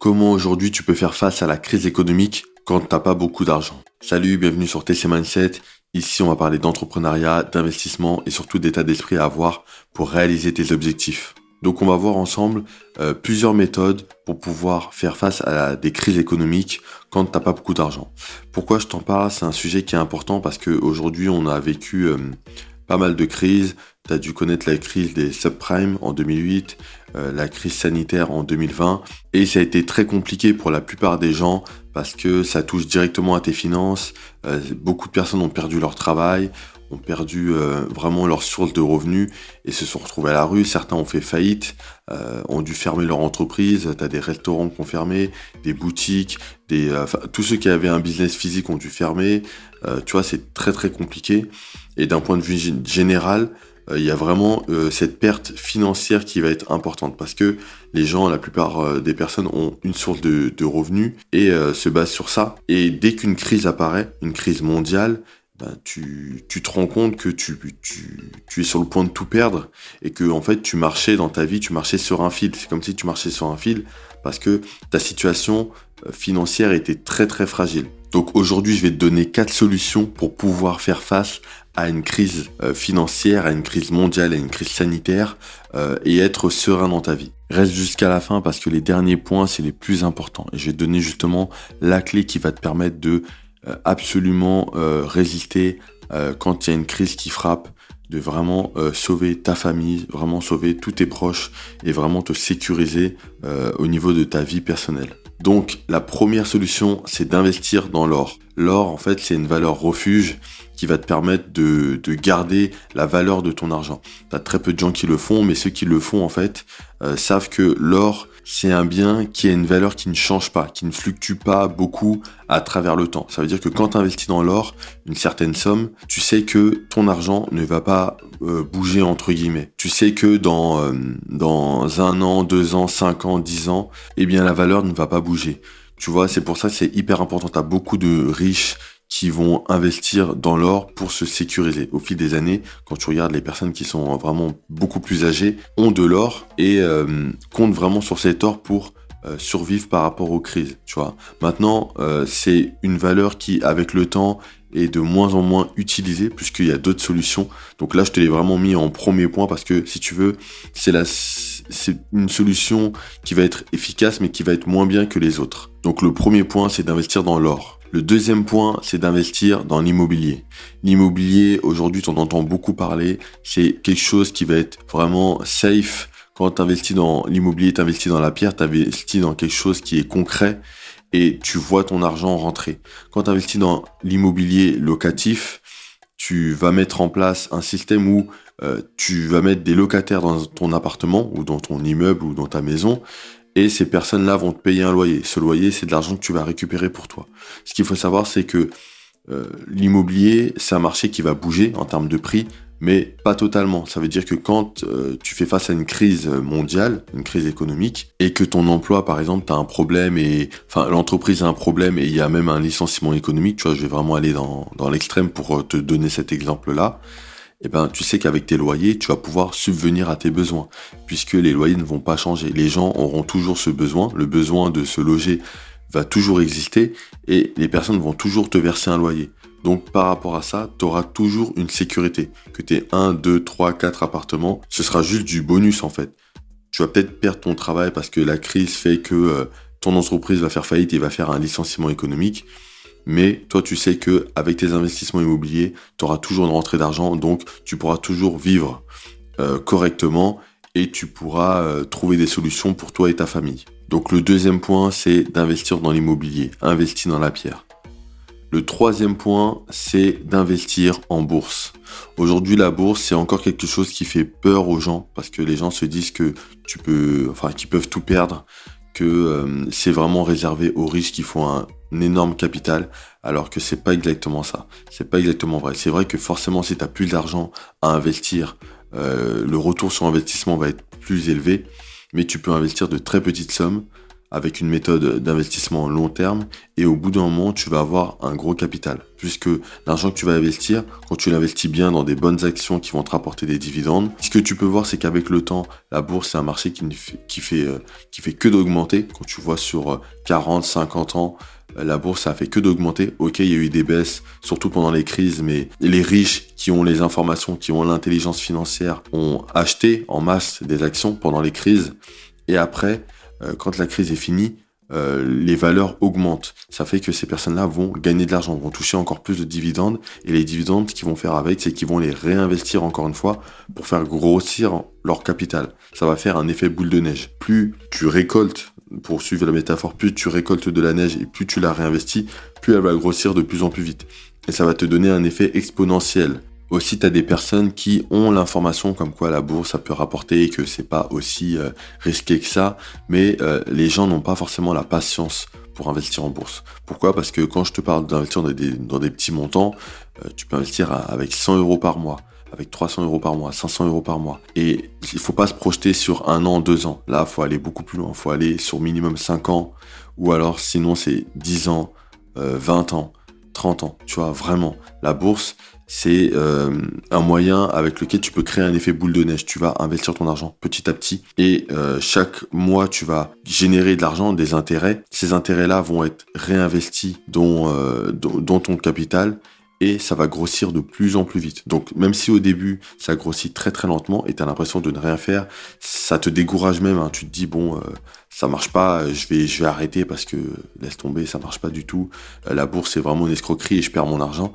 Comment aujourd'hui tu peux faire face à la crise économique quand t'as pas beaucoup d'argent? Salut, bienvenue sur TC Mindset. Ici, on va parler d'entrepreneuriat, d'investissement et surtout d'état d'esprit à avoir pour réaliser tes objectifs. Donc on va voir ensemble euh, plusieurs méthodes pour pouvoir faire face à des crises économiques quand t'as pas beaucoup d'argent. Pourquoi je t'en parle? C'est un sujet qui est important parce qu'aujourd'hui on a vécu euh, pas mal de crises. Tu as dû connaître la crise des subprimes en 2008, euh, la crise sanitaire en 2020. Et ça a été très compliqué pour la plupart des gens parce que ça touche directement à tes finances. beaucoup de personnes ont perdu leur travail, ont perdu euh, vraiment leur source de revenus et se sont retrouvés à la rue. Certains ont fait faillite, euh, ont dû fermer leur entreprise. Tu as des restaurants qui fermé, des boutiques, des, euh, tous ceux qui avaient un business physique ont dû fermer. tu vois, c'est très très compliqué. Et d'un point de vue général, il y a vraiment cette perte financière qui va être importante parce que les gens, la plupart des personnes ont une source de, revenus et se basent sur ça. Et dès qu'une crise apparaît, une crise mondiale, bah, tu, tu, te rends compte que tu, tu, tu, es sur le point de tout perdre et que en fait tu marchais dans ta vie, tu marchais sur un fil. C'est comme si tu marchais sur un fil parce que ta situation euh, financière était très très fragile. Donc aujourd'hui, je vais te donner quatre solutions pour pouvoir faire face à une crise euh, financière, à une crise mondiale, à une crise sanitaire euh, et être serein dans ta vie. Reste jusqu'à la fin parce que les derniers points, c'est les plus importants. Et je vais te donner justement la clé qui va te permettre de euh, absolument résister quand il y a une crise qui frappe, de vraiment sauver ta famille, vraiment sauver tous tes proches et vraiment te sécuriser au niveau de ta vie personnelle. Donc la première solution, c'est d'investir dans l'or. L'or, en fait, c'est une valeur refuge qui va te permettre de, de garder la valeur de ton argent. Tu as très peu de gens qui le font, mais ceux qui le font, en fait, savent que l'or, c'est un bien qui a une valeur qui ne change pas, qui ne fluctue pas beaucoup à travers le temps. Ça veut dire que quand tu investis dans l'or, une certaine somme, tu sais que ton argent ne va pas euh, bouger entre guillemets. Tu sais que dans, euh, dans un an, deux ans, cinq ans, dix ans, eh bien la valeur ne va pas bouger. Tu vois, c'est pour ça c'est hyper important. Tu as beaucoup de riches qui vont investir dans l'or pour se sécuriser. Au fil des années, quand tu regardes les personnes qui sont vraiment beaucoup plus âgées, ont de l'or et euh, comptent vraiment sur cet or pour euh, survivre par rapport aux crises. Tu vois. Maintenant, euh, c'est une valeur qui, avec le temps, est de moins en moins utilisée puisqu'il y a d'autres solutions. Donc là, je te l'ai vraiment mis en premier point parce que si tu veux, c'est la c'est une solution qui va être efficace mais qui va être moins bien que les autres. Donc le premier point, c'est d'investir dans l'or. Le deuxième point, c'est d'investir dans l'immobilier. L'immobilier, aujourd'hui, tu en entends beaucoup parler. C'est quelque chose qui va être vraiment safe. Quand tu investis dans l'immobilier, tu investis dans la pierre, tu investis dans quelque chose qui est concret et tu vois ton argent rentrer. Quand tu investis dans l'immobilier locatif, tu vas mettre en place un système où euh, tu vas mettre des locataires dans ton appartement ou dans ton immeuble ou dans ta maison et ces personnes-là vont te payer un loyer. Ce loyer, c'est de l'argent que tu vas récupérer pour toi. Ce qu'il faut savoir, c'est que euh, l'immobilier, c'est un marché qui va bouger en termes de prix, mais pas totalement. Ça veut dire que quand euh, tu fais face à une crise mondiale, une crise économique, et que ton emploi, par exemple, tu un problème, et enfin l'entreprise a un problème, et il y a même un licenciement économique, tu vois, je vais vraiment aller dans, l'extrême pour te donner cet exemple-là eh ben, tu sais qu'avec tes loyers, tu vas pouvoir subvenir à tes besoins, puisque les loyers ne vont pas changer. Les gens auront toujours ce besoin, le besoin de se loger va toujours exister, et les personnes vont toujours te verser un loyer. Donc par rapport à ça, tu auras toujours une sécurité. Que tu aies 1, 2, 3, 4 appartements, ce sera juste du bonus en fait. Tu vas peut-être perdre ton travail parce que la crise fait que euh, ton entreprise va faire faillite et va faire un licenciement économique. Mais toi, tu sais que avec tes investissements immobiliers, tu auras toujours une rentrée d'argent, donc tu pourras toujours vivre euh, correctement et tu pourras euh, trouver des solutions pour toi et ta famille. Donc le deuxième point, c'est d'investir dans l'immobilier, investir dans la pierre. Le troisième point, c'est d'investir en bourse. Aujourd'hui, la bourse, c'est encore quelque chose qui fait peur aux gens parce que les gens se disent que qu'ils peuvent tout perdre, que euh, c'est vraiment réservé aux riches qui font un énorme capital, alors que c'est pas exactement ça. C'est pas exactement vrai. C'est vrai que forcément, si tu as plus d'argent à investir, euh, le retour sur investissement va être plus élevé, mais tu peux investir de très petites sommes avec une méthode d'investissement long terme et au bout d'un moment, tu vas avoir un gros capital. Puisque l'argent que tu vas investir, quand tu l'investis bien dans des bonnes actions qui vont te rapporter des dividendes, ce que tu peux voir, c'est qu'avec le temps, la bourse, c'est un marché qui, qui, fait, euh, qui fait que d'augmenter. Quand tu vois sur 40, euh, 50 ans, la bourse, ça a fait que d'augmenter. Ok, il y a eu des baisses, surtout pendant les crises, mais les riches qui ont les informations, qui ont l'intelligence financière, ont acheté en masse des actions pendant les crises. Et après, euh, quand la crise est finie, euh, les valeurs augmentent. Ça fait que ces personnes-là vont gagner de l'argent, vont toucher encore plus de dividendes. Et les dividendes, qu'ils vont faire avec, c'est qu'ils vont les réinvestir encore une fois pour faire grossir leur capital. Ça va faire un effet boule de neige. Plus tu récoltes, pour suivre la métaphore, plus tu récoltes de la neige et plus tu la réinvestis, plus elle va grossir de plus en plus vite. Et ça va te donner un effet exponentiel. Aussi, tu as des personnes qui ont l'information comme quoi la bourse, ça peut rapporter et que c'est pas aussi euh, risqué que ça, mais euh, les gens n'ont pas forcément la patience pour investir en bourse. Pourquoi? Parce que quand je te parle d'investir dans des, petits montants, euh, tu peux investir avec 100 euros par mois, avec 300 euros par mois, 500 euros par mois. Et il faut pas se projeter sur un an, deux ans. Là, faut aller beaucoup plus loin. Faut aller sur minimum 5 ans, ou alors sinon c'est 10 ans, 20 ans. 30 ans, tu vois, vraiment. La bourse, c'est euh, un moyen avec lequel tu peux créer un effet boule de neige. Tu vas investir ton argent petit à petit et euh, chaque mois tu vas générer de l'argent, des intérêts. Ces intérêts-là vont être réinvestis dans, euh, dans ton capital et ça va grossir de plus en plus vite. Donc même si au début ça grossit très très lentement et tu as l'impression de ne rien faire, ça te décourage même. Hein. Tu te dis bon, euh, ça marche pas, je vais je vais arrêter parce que laisse tomber, ça marche pas du tout. Euh, la bourse c'est vraiment une escroquerie et je perds mon argent.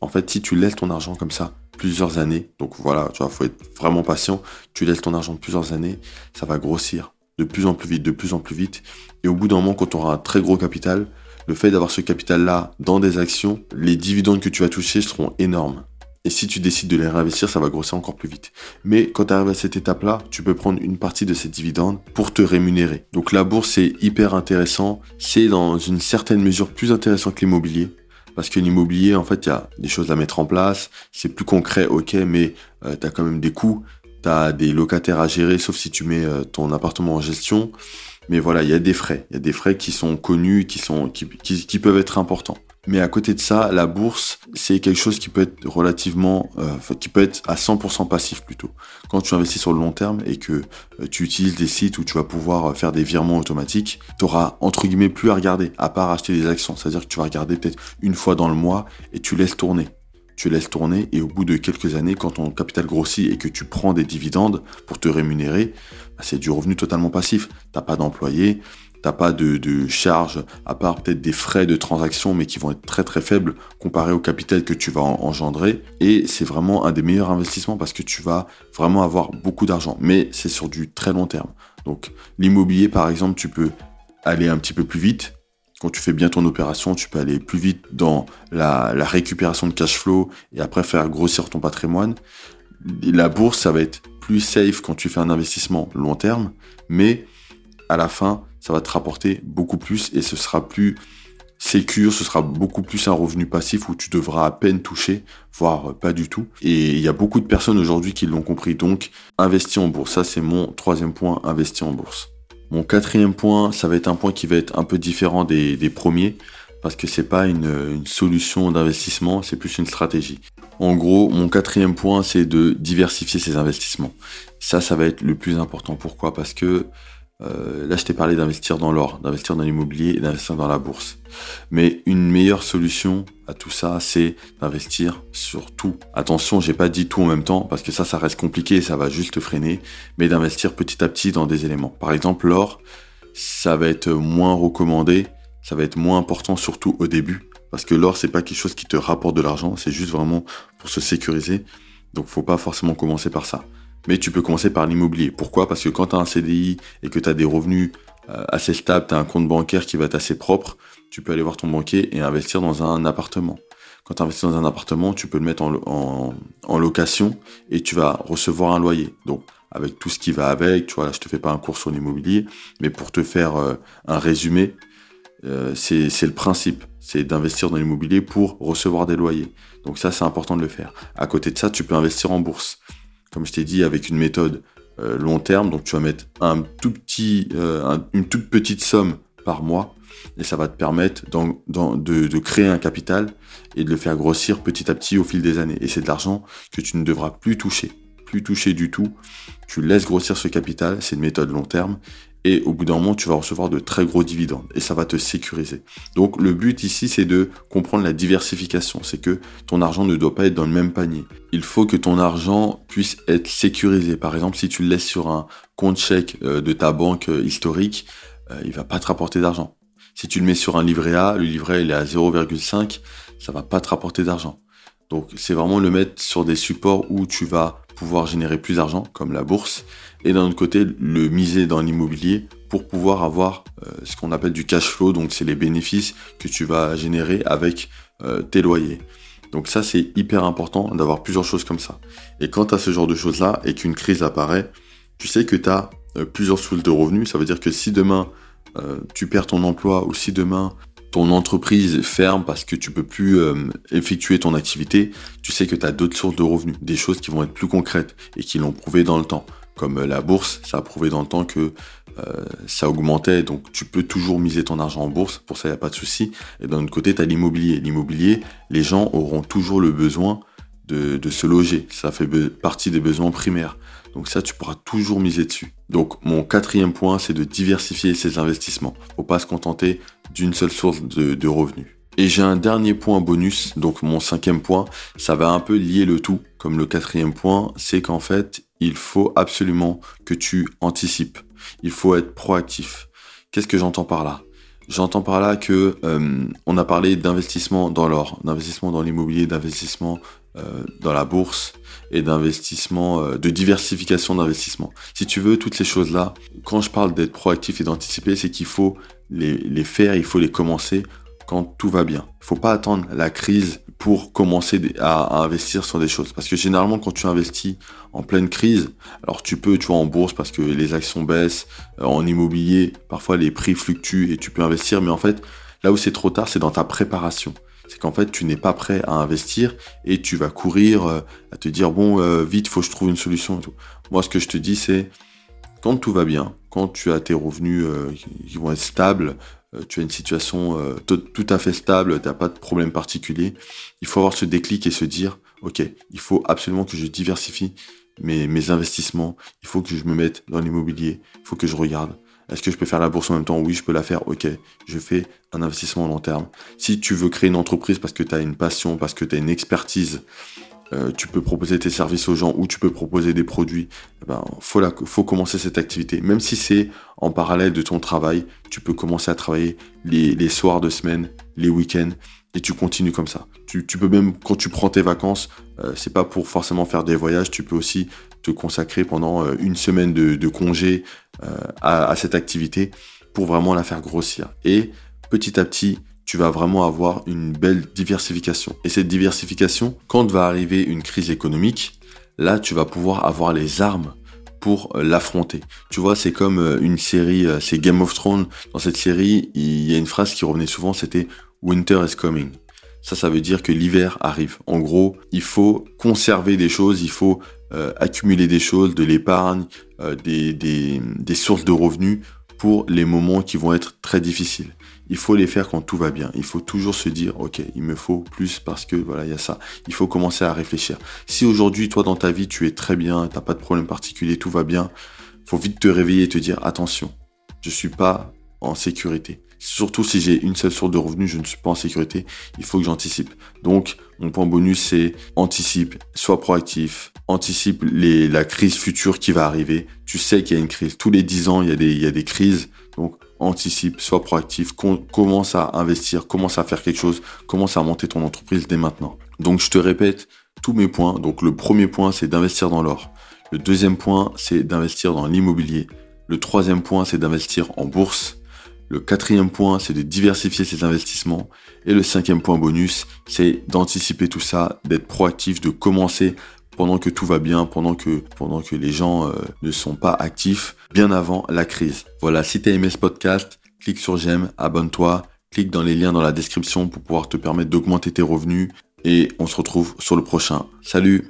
En fait, si tu laisses ton argent comme ça plusieurs années, donc voilà, tu vois, faut être vraiment patient. Tu laisses ton argent plusieurs années, ça va grossir de plus en plus vite, de plus en plus vite. Et au bout d'un moment, quand tu auras un très gros capital, le fait d'avoir ce capital-là dans des actions, les dividendes que tu vas toucher seront énormes. Et si tu décides de les réinvestir, ça va grossir encore plus vite. Mais quand tu arrives à cette étape-là, tu peux prendre une partie de ces dividendes pour te rémunérer. Donc la bourse, c'est hyper intéressant. C'est dans une certaine mesure plus intéressant que l'immobilier. Parce que l'immobilier, en fait, il y a des choses à mettre en place. C'est plus concret, ok, mais euh, tu as quand même des coûts. Tu as des locataires à gérer, sauf si tu mets euh, ton appartement en gestion. Mais voilà, il y a des frais. Il y a des frais qui sont connus, qui, sont, qui, peuvent être importants. Mais à côté de ça, la bourse, c'est quelque chose qui peut être relativement, euh, qui peut être à 100% passif plutôt. Quand tu investis sur le long terme et que euh, tu utilises des sites où tu vas pouvoir euh, faire des virements automatiques, tu auras entre guillemets plus à regarder, à part acheter des actions. C'est-à-dire que tu vas regarder peut-être une fois dans le mois et tu laisses tourner tu laisses tourner et au bout de quelques années, quand ton capital grossit et que tu prends des dividendes pour te rémunérer, bah, c'est du revenu totalement passif. T'as pas d'employé, t'as pas de, de charges, à part peut-être des frais de transaction, mais qui vont être très très faibles comparé au capital que tu vas engendrer. Et c'est vraiment un des meilleurs investissements parce que tu vas vraiment avoir beaucoup d'argent. Mais c'est sur du très long terme. Donc l'immobilier, par exemple, tu peux aller un petit peu plus vite, quand tu fais bien ton opération, tu peux aller plus vite dans la, récupération de cash flow et après faire grossir ton patrimoine. La bourse, ça va être plus safe quand tu fais un investissement long terme, mais à la fin, ça va te rapporter beaucoup plus et ce sera plus sécure, ce sera beaucoup plus un revenu passif où tu devras à peine toucher, voire pas du tout. Et il y a beaucoup de personnes aujourd'hui qui l'ont compris. Donc, investir en bourse. Ça, c'est mon troisième point, investir en bourse. Mon quatrième point, ça va être un point qui va être un peu différent des, premiers, parce que c'est pas une, solution d'investissement, c'est plus une stratégie. En gros, mon quatrième point, c'est de diversifier ses investissements. Ça, ça va être le plus important. Pourquoi? Parce que euh, là, je t'ai parlé d'investir dans l'or, d'investir dans l'immobilier et d'investir dans la bourse. Mais une meilleure solution à tout ça, c'est d'investir sur tout. Attention, j'ai pas dit tout en même temps parce que ça, ça reste compliqué et ça va juste freiner. Mais d'investir petit à petit dans des éléments. Par exemple, l'or, ça va être moins recommandé, ça va être moins important surtout au début parce que l'or, c'est pas quelque chose qui te rapporte de l'argent, c'est juste vraiment pour se sécuriser. Donc, faut pas forcément commencer par ça. Mais tu peux commencer par l'immobilier. Pourquoi? Parce que quand tu as un CDI et que tu as des revenus euh, assez stables, tu as un compte bancaire qui va être assez propre, tu peux aller voir ton banquier et investir dans un appartement. Quand tu investis dans un appartement, tu peux le mettre en, location et tu vas recevoir un loyer. Donc, avec tout ce qui va avec, tu vois, là, je te fais pas un cours sur l'immobilier, mais pour te faire euh, un résumé, euh, c'est le principe. C'est d'investir dans l'immobilier pour recevoir des loyers. Donc ça, c'est important de le faire. À côté de ça, tu peux investir en bourse comme je t'ai dit, avec une méthode euh, long terme. Donc tu vas mettre tout petit, euh, une toute petite somme par mois et ça va te permettre de, créer un capital et de le faire grossir petit à petit au fil des années. Et c'est de l'argent que tu ne devras plus toucher, plus toucher du tout. Tu laisses grossir ce capital, c'est une méthode long terme et au bout d'un moment, tu vas recevoir de très gros dividendes et ça va te sécuriser. Donc le but ici, c'est de comprendre la diversification. C'est que ton argent ne doit pas être dans le même panier. Il faut que ton argent puisse être sécurisé. Par exemple, si tu le laisses sur un compte chèque euh, de ta banque euh, historique, euh, il va pas te rapporter d'argent. Si tu le mets sur un livret A, le livret il est à 0,5, ça va pas te rapporter d'argent. Donc c'est vraiment le mettre sur des supports où tu vas pouvoir générer plus d'argent, comme la bourse, et d'un autre côté le miser dans l'immobilier pour pouvoir avoir euh, ce qu'on appelle du cash flow, donc c'est les bénéfices que tu vas générer avec euh, tes loyers. Donc ça c'est hyper important d'avoir plusieurs choses comme ça. Et quand tu as ce genre de choses-là et qu'une crise apparaît, tu sais que tu as euh, plusieurs sources de revenus, ça veut dire que si demain tu perds ton emploi ou si demain ton entreprise ferme parce que tu peux plus effectuer ton activité, tu sais que tu as d'autres sources de revenus, des choses qui vont être plus concrètes et qui l'ont prouvé dans le temps comme euh, la bourse, ça a prouvé dans le temps que euh, ça augmentait, donc tu peux toujours miser ton argent en bourse, pour ça il n'y a pas de souci. Et d'un autre côté, tu as l'immobilier. L'immobilier, les gens auront toujours le besoin de, se loger, ça fait partie des besoins primaires. Donc ça, tu pourras toujours miser dessus. Donc mon quatrième point, c'est de diversifier ses investissements. Faut pas se contenter d'une seule source de, de revenus. Et j'ai un dernier point bonus, donc mon cinquième point, ça va un peu lier le tout, comme le quatrième point, c'est qu'en fait, il faut absolument que tu anticipes. Il faut être proactif. Qu'est-ce que j'entends par là? J'entends par là que euh, on a parlé d'investissement dans l'or, d'investissement dans l'immobilier, d'investissement euh, dans la bourse et d'investissement, euh, de diversification d'investissement. Si tu veux toutes ces choses-là, quand je parle d'être proactif et d'anticiper, c'est qu'il faut les, faire, il faut les commencer quand tout va bien. Il faut pas attendre la crise pour commencer à, investir sur des choses. Parce que généralement, quand tu investis en pleine crise, alors tu peux, tu vois, en bourse parce que les actions baissent, euh, en immobilier, parfois les prix fluctuent et tu peux investir. Mais en fait, là où c'est trop tard, c'est dans ta préparation. C'est qu'en fait, tu n'es pas prêt à investir et tu vas courir euh, à te dire, bon, euh, vite, faut que je trouve une solution. Moi, ce que je te dis, c'est quand tout va bien, quand tu as tes revenus qui vont être stables, tu as une situation euh, tout à fait stable, tu n'as pas de problème particulier, il faut avoir ce déclic et se dire, ok, il faut absolument que je diversifie mes investissements, il faut que je me mette dans l'immobilier, il faut que je regarde. Est-ce que je peux faire la bourse en même temps? Oui, je peux la faire. Ok, je fais un investissement à long terme. Si tu veux créer une entreprise parce que tu as une passion, parce que tu as une expertise, euh, tu peux proposer tes services aux gens ou tu peux proposer des produits, eh ben, faut, commencer cette activité. Même si c'est en parallèle de ton travail, tu peux commencer à travailler les, soirs de semaine, les week-ends, et tu continues comme ça. Tu, peux même, quand tu prends tes vacances, euh, c'est pas pour forcément faire des voyages, tu peux aussi te consacrer pendant euh, une semaine de, congé à cette activité pour vraiment la faire grossir. Et petit à petit, tu vas vraiment avoir une belle diversification. Et cette diversification, quand va arriver une crise économique, là, tu vas pouvoir avoir les armes pour euh, l'affronter. Tu vois, c'est comme euh, une série, euh, c'est Game of Thrones. Dans cette série, il y a une phrase qui revenait souvent, c'était Winter is coming. Ça, ça veut dire que l'hiver arrive. En gros, il faut conserver des choses, il faut accumuler des choses, de l'épargne, des, des, des sources de revenus pour les moments qui vont être très difficiles il faut les faire quand tout va bien. Il faut toujours se dire, ok, il me faut plus parce que voilà, il y a ça. Il faut commencer à réfléchir. Si aujourd'hui, toi, dans ta vie, tu es très bien, t'as pas de problème particulier, tout va bien, faut vite te réveiller et te dire, attention, je suis pas en sécurité. Surtout si j'ai une seule source de revenus, je ne suis pas en sécurité. Il faut que j'anticipe. Donc, mon point bonus, c'est anticipe, sois proactif, anticipe la crise future qui va arriver. Tu sais qu'il y a une crise. Tous les dix ans, il y a des, il y a des crises. Donc, anticipe, sois proactif, commence à investir, commence à faire quelque chose, commence à monter ton entreprise dès maintenant. Donc je te répète tous mes points. Donc le premier point, c'est d'investir dans l'or. Le deuxième point, c'est d'investir dans l'immobilier. Le troisième point, c'est d'investir en bourse. Le quatrième point, c'est de diversifier ses investissements. Et le cinquième point bonus, c'est d'anticiper tout ça, d'être proactif, de commencer pendant que tout va bien, pendant que, pendant que les gens euh, ne sont pas actifs, bien avant la crise. Voilà, si tu as aimé ce podcast, clique sur j'aime, abonne-toi, clique dans les liens dans la description pour pouvoir te permettre d'augmenter tes revenus et on se retrouve sur le prochain. Salut